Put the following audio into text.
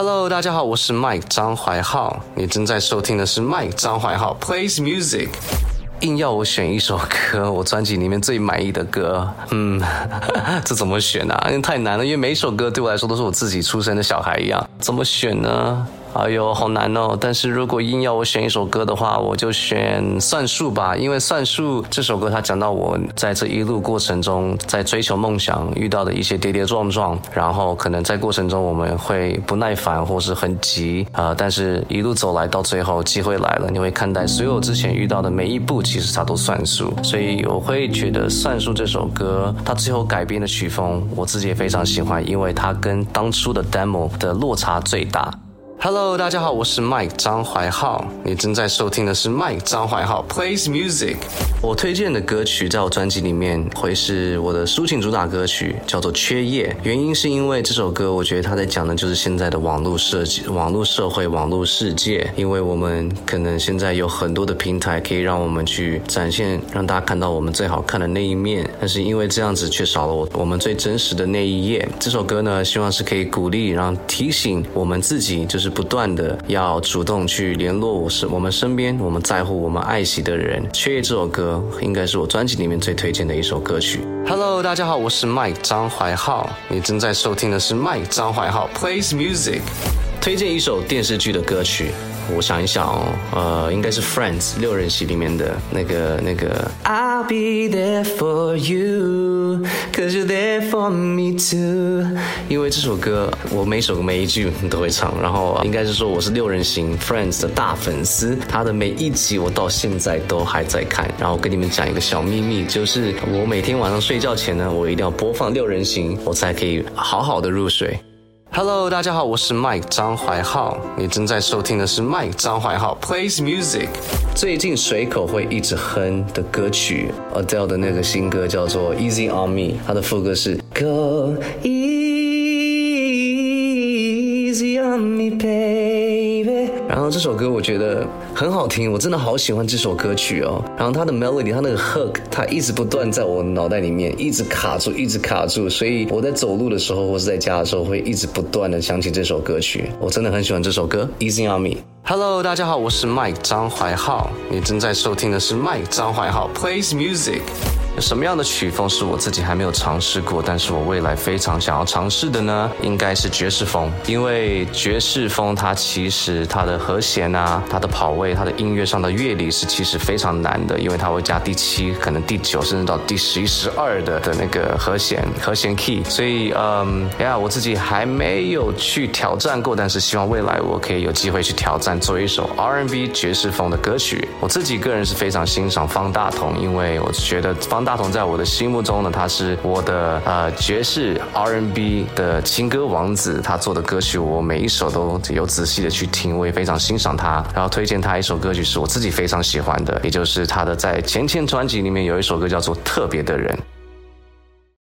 Hello，大家好，我是 Mike 张怀浩，你正在收听的是 Mike 张怀浩 Plays Music。硬要我选一首歌，我专辑里面最满意的歌，嗯，这怎么选啊？因为太难了，因为每首歌对我来说都是我自己出生的小孩一样，怎么选呢？哎呦，好难哦！但是如果硬要我选一首歌的话，我就选《算术》吧，因为《算术》这首歌它讲到我在这一路过程中，在追求梦想遇到的一些跌跌撞撞，然后可能在过程中我们会不耐烦或是很急啊，但是一路走来到最后，机会来了，你会看待所有之前遇到的每一步，其实它都算数。所以我会觉得《算术》这首歌，它最后改编的曲风，我自己也非常喜欢，因为它跟当初的 demo 的落差最大。Hello，大家好，我是 Mike 张怀浩，你正在收听的是 Mike 张怀浩 Plays Music。我推荐的歌曲在我专辑里面会是我的抒情主打歌曲，叫做《缺页》。原因是因为这首歌，我觉得它在讲的就是现在的网络设计、网络社会、网络世界。因为我们可能现在有很多的平台可以让我们去展现，让大家看到我们最好看的那一面，但是因为这样子却少了我我们最真实的那一页。这首歌呢，希望是可以鼓励，然后提醒我们自己，就是。不断的要主动去联络我是我们身边我们在乎我们爱惜的人。缺页这首歌应该是我专辑里面最推荐的一首歌曲。Hello，大家好，我是 Mike 张怀浩，你正在收听的是 Mike 张怀浩 Plays Music，推荐一首电视剧的歌曲。我想一想哦，呃，应该是 Friends 六人席里面的那个那个。I'll be there for you, cause you're there for me too。因为这首歌，我每首每一句都会唱，然后应该是说我是六人行 Friends 的大粉丝，他的每一集我到现在都还在看。然后跟你们讲一个小秘密，就是我每天晚上睡觉前呢，我一定要播放六人行，我才可以好好的入睡。Hello，大家好，我是 Mike 张怀浩，你正在收听的是 Mike 张怀浩 Plays Music。最近随口会一直哼的歌曲，Adele 的那个新歌叫做 Easy on Me，它的副歌是 Go easy 然后这首歌我觉得很好听，我真的好喜欢这首歌曲哦。然后它的 melody，它那个 hook，它一直不断在我脑袋里面一直卡住，一直卡住。所以我在走路的时候或是在家的时候，会一直不断的想起这首歌曲。我真的很喜欢这首歌，Easy on me。Hello，大家好，我是 Mike 张怀浩，你正在收听的是 Mike 张怀浩 Plays Music。什么样的曲风是我自己还没有尝试过，但是我未来非常想要尝试的呢？应该是爵士风，因为爵士风它其实它的和弦啊、它的跑位、它的音乐上的乐理是其实非常难的，因为它会加第七、可能第九，甚至到第十一、十二的的那个和弦和弦 key。所以，嗯，呀，我自己还没有去挑战过，但是希望未来我可以有机会去挑战，做一首 R&B 爵士风的歌曲。我自己个人是非常欣赏方大同，因为我觉得方。大同在我的心目中呢，他是我的呃爵士 R N B 的情歌王子。他做的歌曲，我每一首都有仔细的去听，我也非常欣赏他。然后推荐他一首歌曲，是我自己非常喜欢的，也就是他的在前前专辑里面有一首歌叫做《特别的人》。